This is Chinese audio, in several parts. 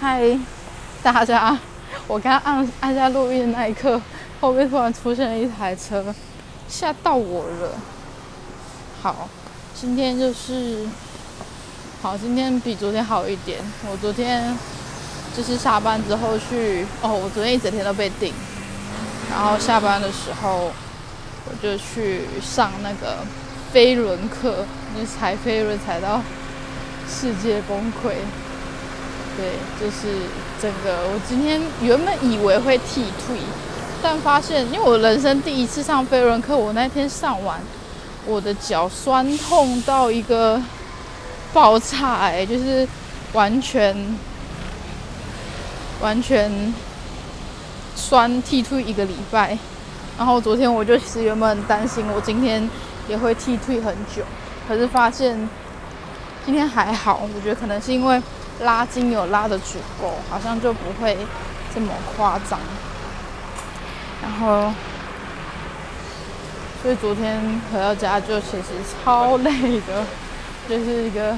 嗨，大家！我刚按按下录音的那一刻，后面突然出现了一台车，吓到我了。好，今天就是好，今天比昨天好一点。我昨天就是下班之后去，哦，我昨天一整天都被顶，然后下班的时候我就去上那个飞轮课，就踩飞轮踩到世界崩溃。对，就是整个我今天原本以为会剃退，但发现因为我人生第一次上飞轮课，我那天上完，我的脚酸痛到一个爆炸，哎，就是完全完全酸剃退一个礼拜。然后昨天我就其实原本很担心，我今天也会剃退很久，可是发现今天还好，我觉得可能是因为。拉筋有拉的足够，好像就不会这么夸张。然后，所以昨天回到家就其实超累的，就是一个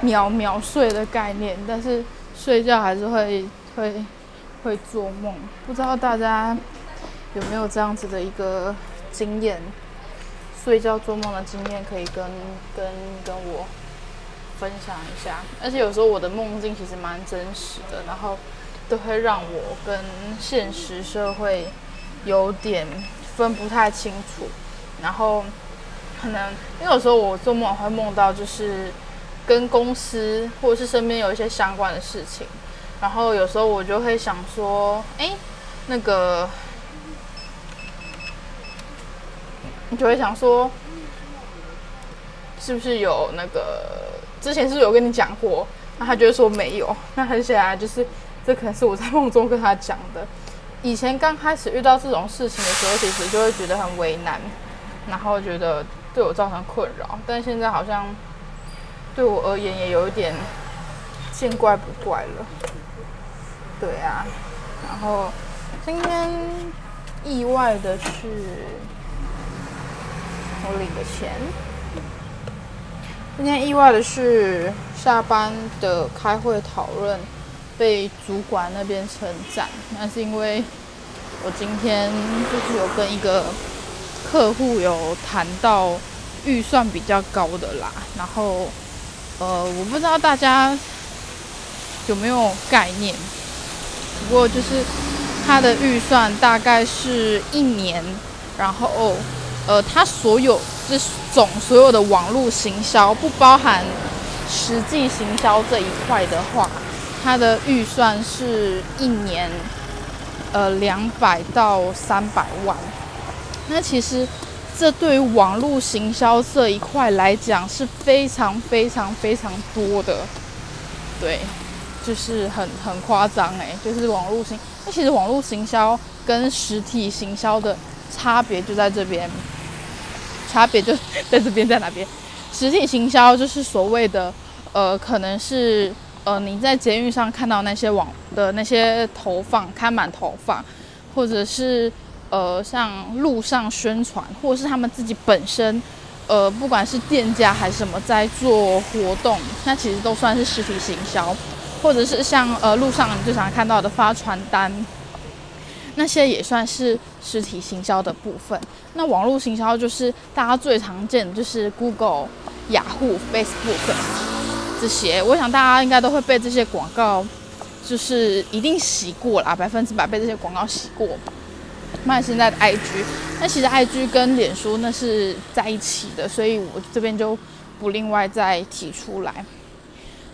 秒秒睡的概念。但是睡觉还是会会会做梦，不知道大家有没有这样子的一个经验？睡觉做梦的经验可以跟跟跟我。分享一下，而且有时候我的梦境其实蛮真实的，然后都会让我跟现实社会有点分不太清楚。然后可能因为有时候我做梦会梦到就是跟公司或者是身边有一些相关的事情，然后有时候我就会想说，哎，那个你就会想说，是不是有那个？之前是有跟你讲过？那他就会说没有。那很显然就是，这可能是我在梦中跟他讲的。以前刚开始遇到这种事情的时候，其实就会觉得很为难，然后觉得对我造成困扰。但现在好像对我而言也有一点见怪不怪了。对啊，然后今天意外的是，我领的钱。今天意外的是，下班的开会讨论被主管那边称赞。那是因为我今天就是有跟一个客户有谈到预算比较高的啦。然后，呃，我不知道大家有没有概念，不过就是他的预算大概是一年，然后。呃，他所有这总所有的网络行销，不包含实际行销这一块的话，它的预算是一年呃两百到三百万。那其实这对于网络行销这一块来讲是非常非常非常多的，对，就是很很夸张哎，就是网络行，那其实网络行销跟实体行销的差别就在这边。差别就 在这边，在哪边？实体行销就是所谓的，呃，可能是呃你在捷运上看到那些网的那些投放，看板投放，或者是呃像路上宣传，或者是他们自己本身，呃不管是店家还是什么在做活动，那其实都算是实体行销，或者是像呃路上你最常看到的发传单。那些也算是实体行销的部分。那网络行销就是大家最常见的，就是 Google、雅虎、Facebook 这些。我想大家应该都会被这些广告，就是一定洗过啦，百分之百被这些广告洗过吧。那现在的 IG，那其实 IG 跟脸书那是在一起的，所以我这边就不另外再提出来。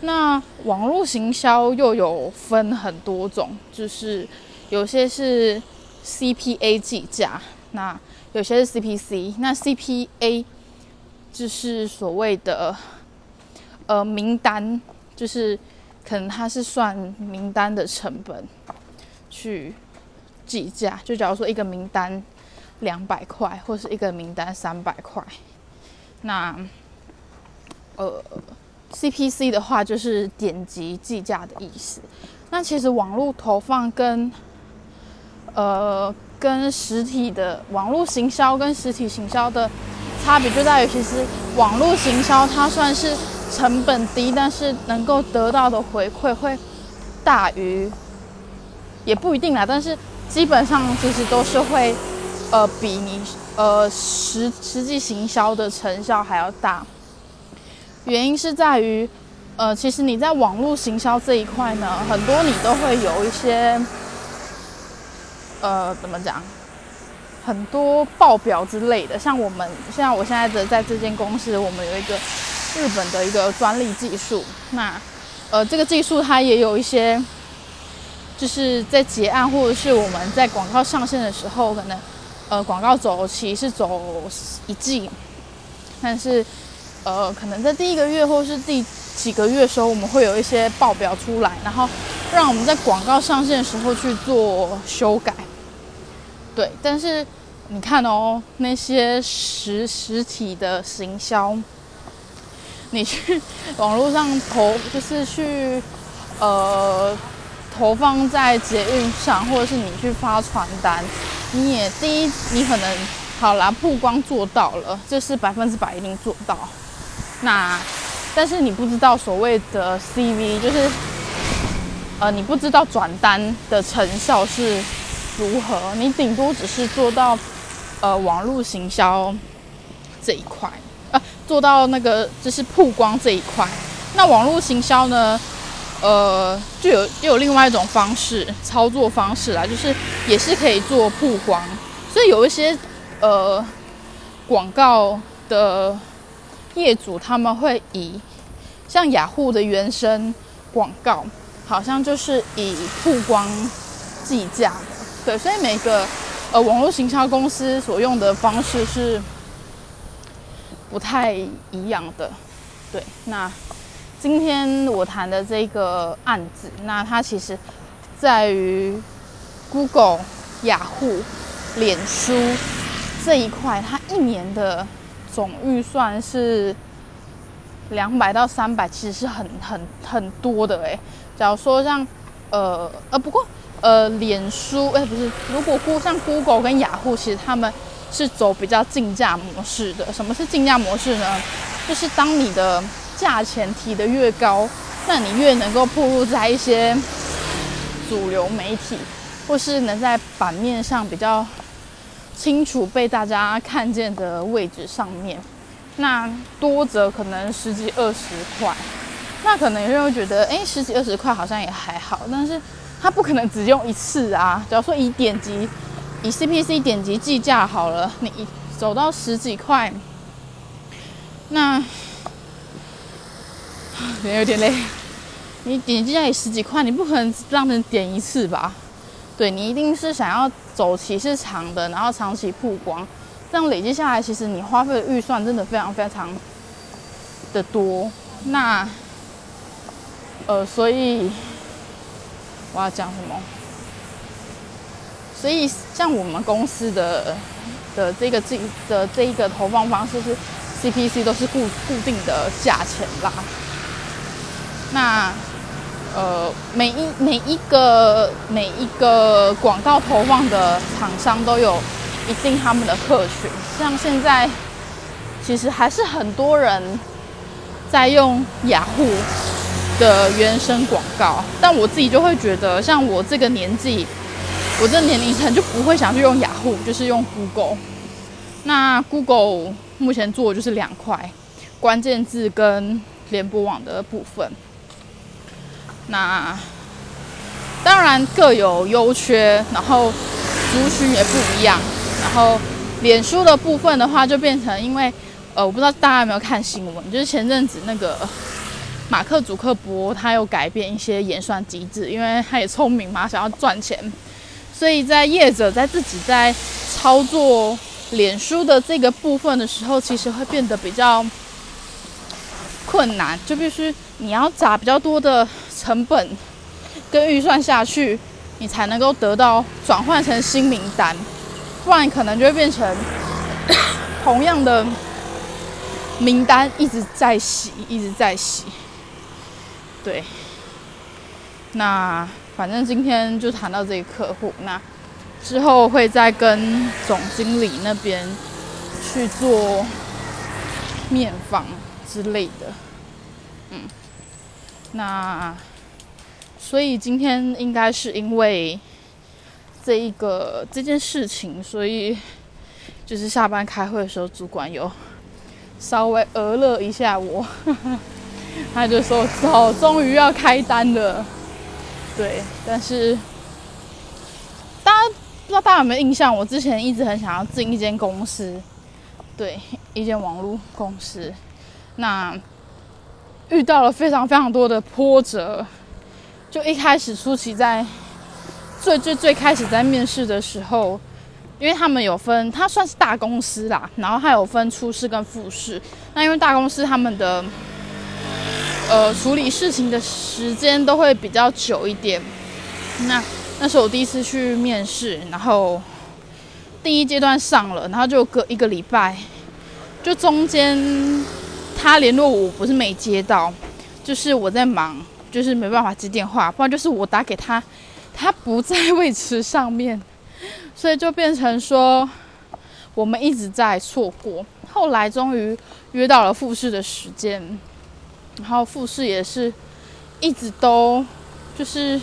那网络行销又有分很多种，就是。有些是 CPA 计价，那有些是 CPC。那 CPA 就是所谓的呃名单，就是可能它是算名单的成本去计价。就假如说一个名单两百块，或是一个名单三百块，那呃 CPC 的话就是点击计价的意思。那其实网络投放跟呃，跟实体的网络行销跟实体行销的差别就在于，其实网络行销它算是成本低，但是能够得到的回馈会大于，也不一定啦，但是基本上其实都是会，呃，比你呃实实际行销的成效还要大。原因是在于，呃，其实你在网络行销这一块呢，很多你都会有一些，呃，怎么讲？很多报表之类的，像我们现在我现在的在这间公司，我们有一个日本的一个专利技术。那呃，这个技术它也有一些，就是在结案或者是我们在广告上线的时候，可能呃广告走期是走一季，但是呃可能在第一个月或是第几个月的时候，我们会有一些报表出来，然后让我们在广告上线的时候去做修改。对，但是你看哦，那些实实体的行销，你去 网络上投，就是去呃投放在捷运上，或者是你去发传单，你也第一，你可能好啦，曝光做到了，这是百分之百一定做到。那但是你不知道所谓的 CV，就是呃，你不知道转单的成效是。如何？你顶多只是做到，呃，网络行销这一块，呃，做到那个就是曝光这一块。那网络行销呢？呃，就有又有另外一种方式操作方式啦，就是也是可以做曝光。所以有一些呃广告的业主，他们会以像雅虎的原生广告，好像就是以曝光计价。对，所以每个呃网络行销公司所用的方式是不太一样的。对，那今天我谈的这个案子，那它其实在于 Google、雅虎、脸书这一块，它一年的总预算是两百到三百，其实是很很很多的诶。假如说像呃呃，不过。呃，脸书哎，不是，如果估像 Google 跟雅虎，其实他们是走比较竞价模式的。什么是竞价模式呢？就是当你的价钱提得越高，那你越能够铺入在一些主流媒体，或是能在版面上比较清楚被大家看见的位置上面。那多则可能十几二十块，那可能有人会觉得，哎，十几二十块好像也还好，但是。它不可能只用一次啊！假如说以点击、以 CPC 点击计价好了，你走到十几块，那人有点累。你点击价也十几块，你不可能让人点一次吧？对你一定是想要走期是长的，然后长期曝光，这样累积下来，其实你花费的预算真的非常非常的多。那呃，所以。我要讲什么？所以像我们公司的的这个这的这一个投放方式是 CPC 都是固固定的价钱啦。那呃每一每一个每一个广告投放的厂商都有一定他们的客群，像现在其实还是很多人在用雅虎。的原生广告，但我自己就会觉得，像我这个年纪，我这年龄层就不会想去用雅虎，就是用 Google。那 Google 目前做的就是两块，关键字跟联播网的部分。那当然各有优缺，然后族群也不一样。然后脸书的部分的话，就变成因为，呃，我不知道大家有没有看新闻，就是前阵子那个。马克·祖克伯他有改变一些演算机制，因为他也聪明嘛，想要赚钱，所以在业者在自己在操作脸书的这个部分的时候，其实会变得比较困难，就必须你要砸比较多的成本跟预算下去，你才能够得到转换成新名单，不然可能就会变成同样的名单一直在洗，一直在洗。对，那反正今天就谈到这个客户，那之后会再跟总经理那边去做面访之类的，嗯，那所以今天应该是因为这一个这件事情，所以就是下班开会的时候，主管有稍微讹了一下我，他就说：“走，终于要开单了。”对，但是大家不知道大家有没有印象？我之前一直很想要进一间公司，对，一间网络公司，那遇到了非常非常多的波折。就一开始初期在最最最开始在面试的时候，因为他们有分，他算是大公司啦，然后还有分初试跟复试。那因为大公司他们的呃处理事情的时间都会比较久一点。那那是我第一次去面试，然后第一阶段上了，然后就隔一个礼拜，就中间他联络我不是没接到，就是我在忙。就是没办法接电话，不然就是我打给他，他不在 位置上面，所以就变成说我们一直在错过。后来终于约到了复试的时间，然后复试也是一直都就是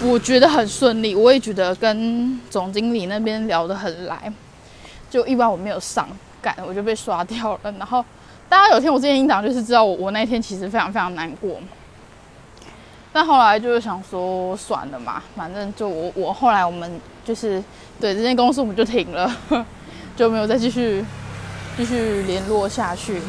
我觉得很顺利，我也觉得跟总经理那边聊得很来，就意外我没有上赶，我就被刷掉了。然后大家有听我之前音档，就是知道我我那天其实非常非常难过。但后来就是想说算了嘛，反正就我我后来我们就是对这间公司我们就停了，就没有再继续继续联络下去。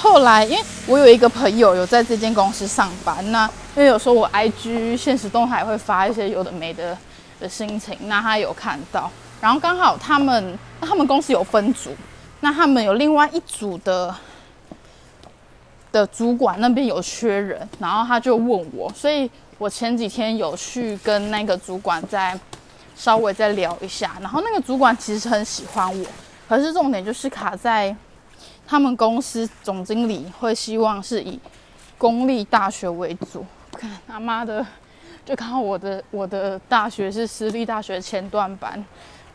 后来因为我有一个朋友有在这间公司上班，那因为有时候我 IG 现实动态会发一些有的没的的心情，那他有看到，然后刚好他们他们公司有分组，那他们有另外一组的。的主管那边有缺人，然后他就问我，所以我前几天有去跟那个主管再稍微再聊一下，然后那个主管其实很喜欢我，可是重点就是卡在他们公司总经理会希望是以公立大学为主，看他妈的，就看我的我的大学是私立大学前段班，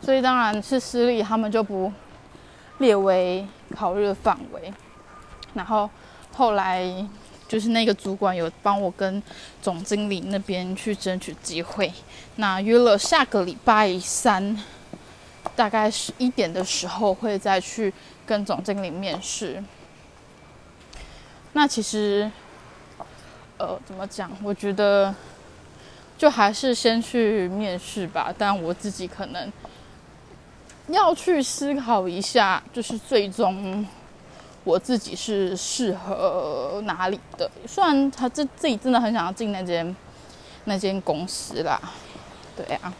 所以当然是私立，他们就不列为考虑的范围，然后。后来就是那个主管有帮我跟总经理那边去争取机会，那约了下个礼拜三，大概十一点的时候会再去跟总经理面试。那其实，呃，怎么讲？我觉得就还是先去面试吧，但我自己可能要去思考一下，就是最终。我自己是适合哪里的？虽然他自自己真的很想要进那间那间公司啦，对啊，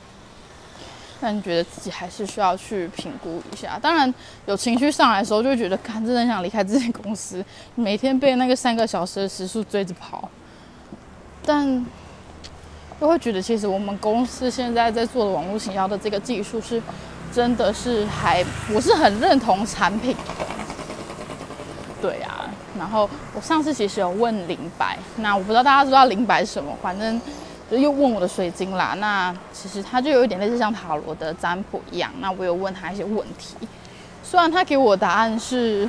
但觉得自己还是需要去评估一下。当然，有情绪上来的时候，就觉得，看，真的想离开这间公司，每天被那个三个小时的时速追着跑。但又会觉得，其实我们公司现在在做的网络营销的这个技术，是真的是还，我是很认同产品。对啊，然后我上次其实有问林白，那我不知道大家知道林白什么，反正就又问我的水晶啦。那其实他就有一点类似像塔罗的占卜一样。那我有问他一些问题，虽然他给我答案是，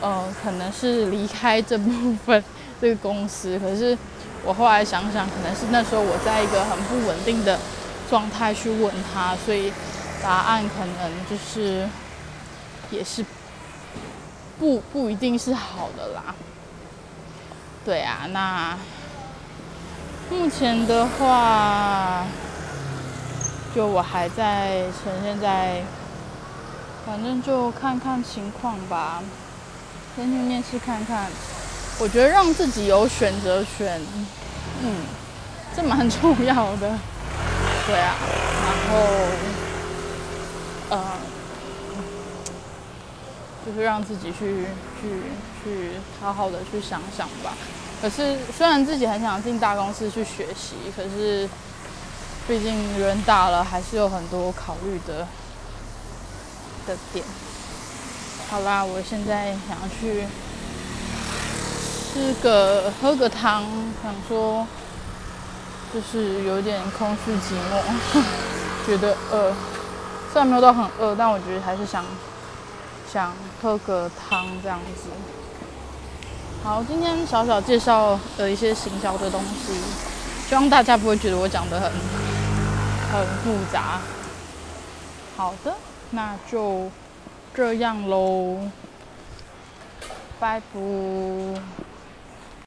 呃，可能是离开这部分这个公司，可是我后来想想，可能是那时候我在一个很不稳定的状态去问他，所以答案可能就是也是。不不一定是好的啦，对啊，那目前的话，就我还在呈现在，反正就看看情况吧，先去面试看看。我觉得让自己有选择权，嗯，这蛮重要的，对啊，然后，呃。就是让自己去去去好好的去想想吧。可是虽然自己很想进大公司去学习，可是毕竟人大了，还是有很多考虑的的点。好啦，我现在想要去吃个喝个汤，想说就是有点空虚寂寞，觉得饿。虽然没有到很饿，但我觉得还是想。想喝个汤这样子，好，今天小小介绍了一些行销的东西，希望大家不会觉得我讲的很很复杂。好的，那就这样喽，拜拜。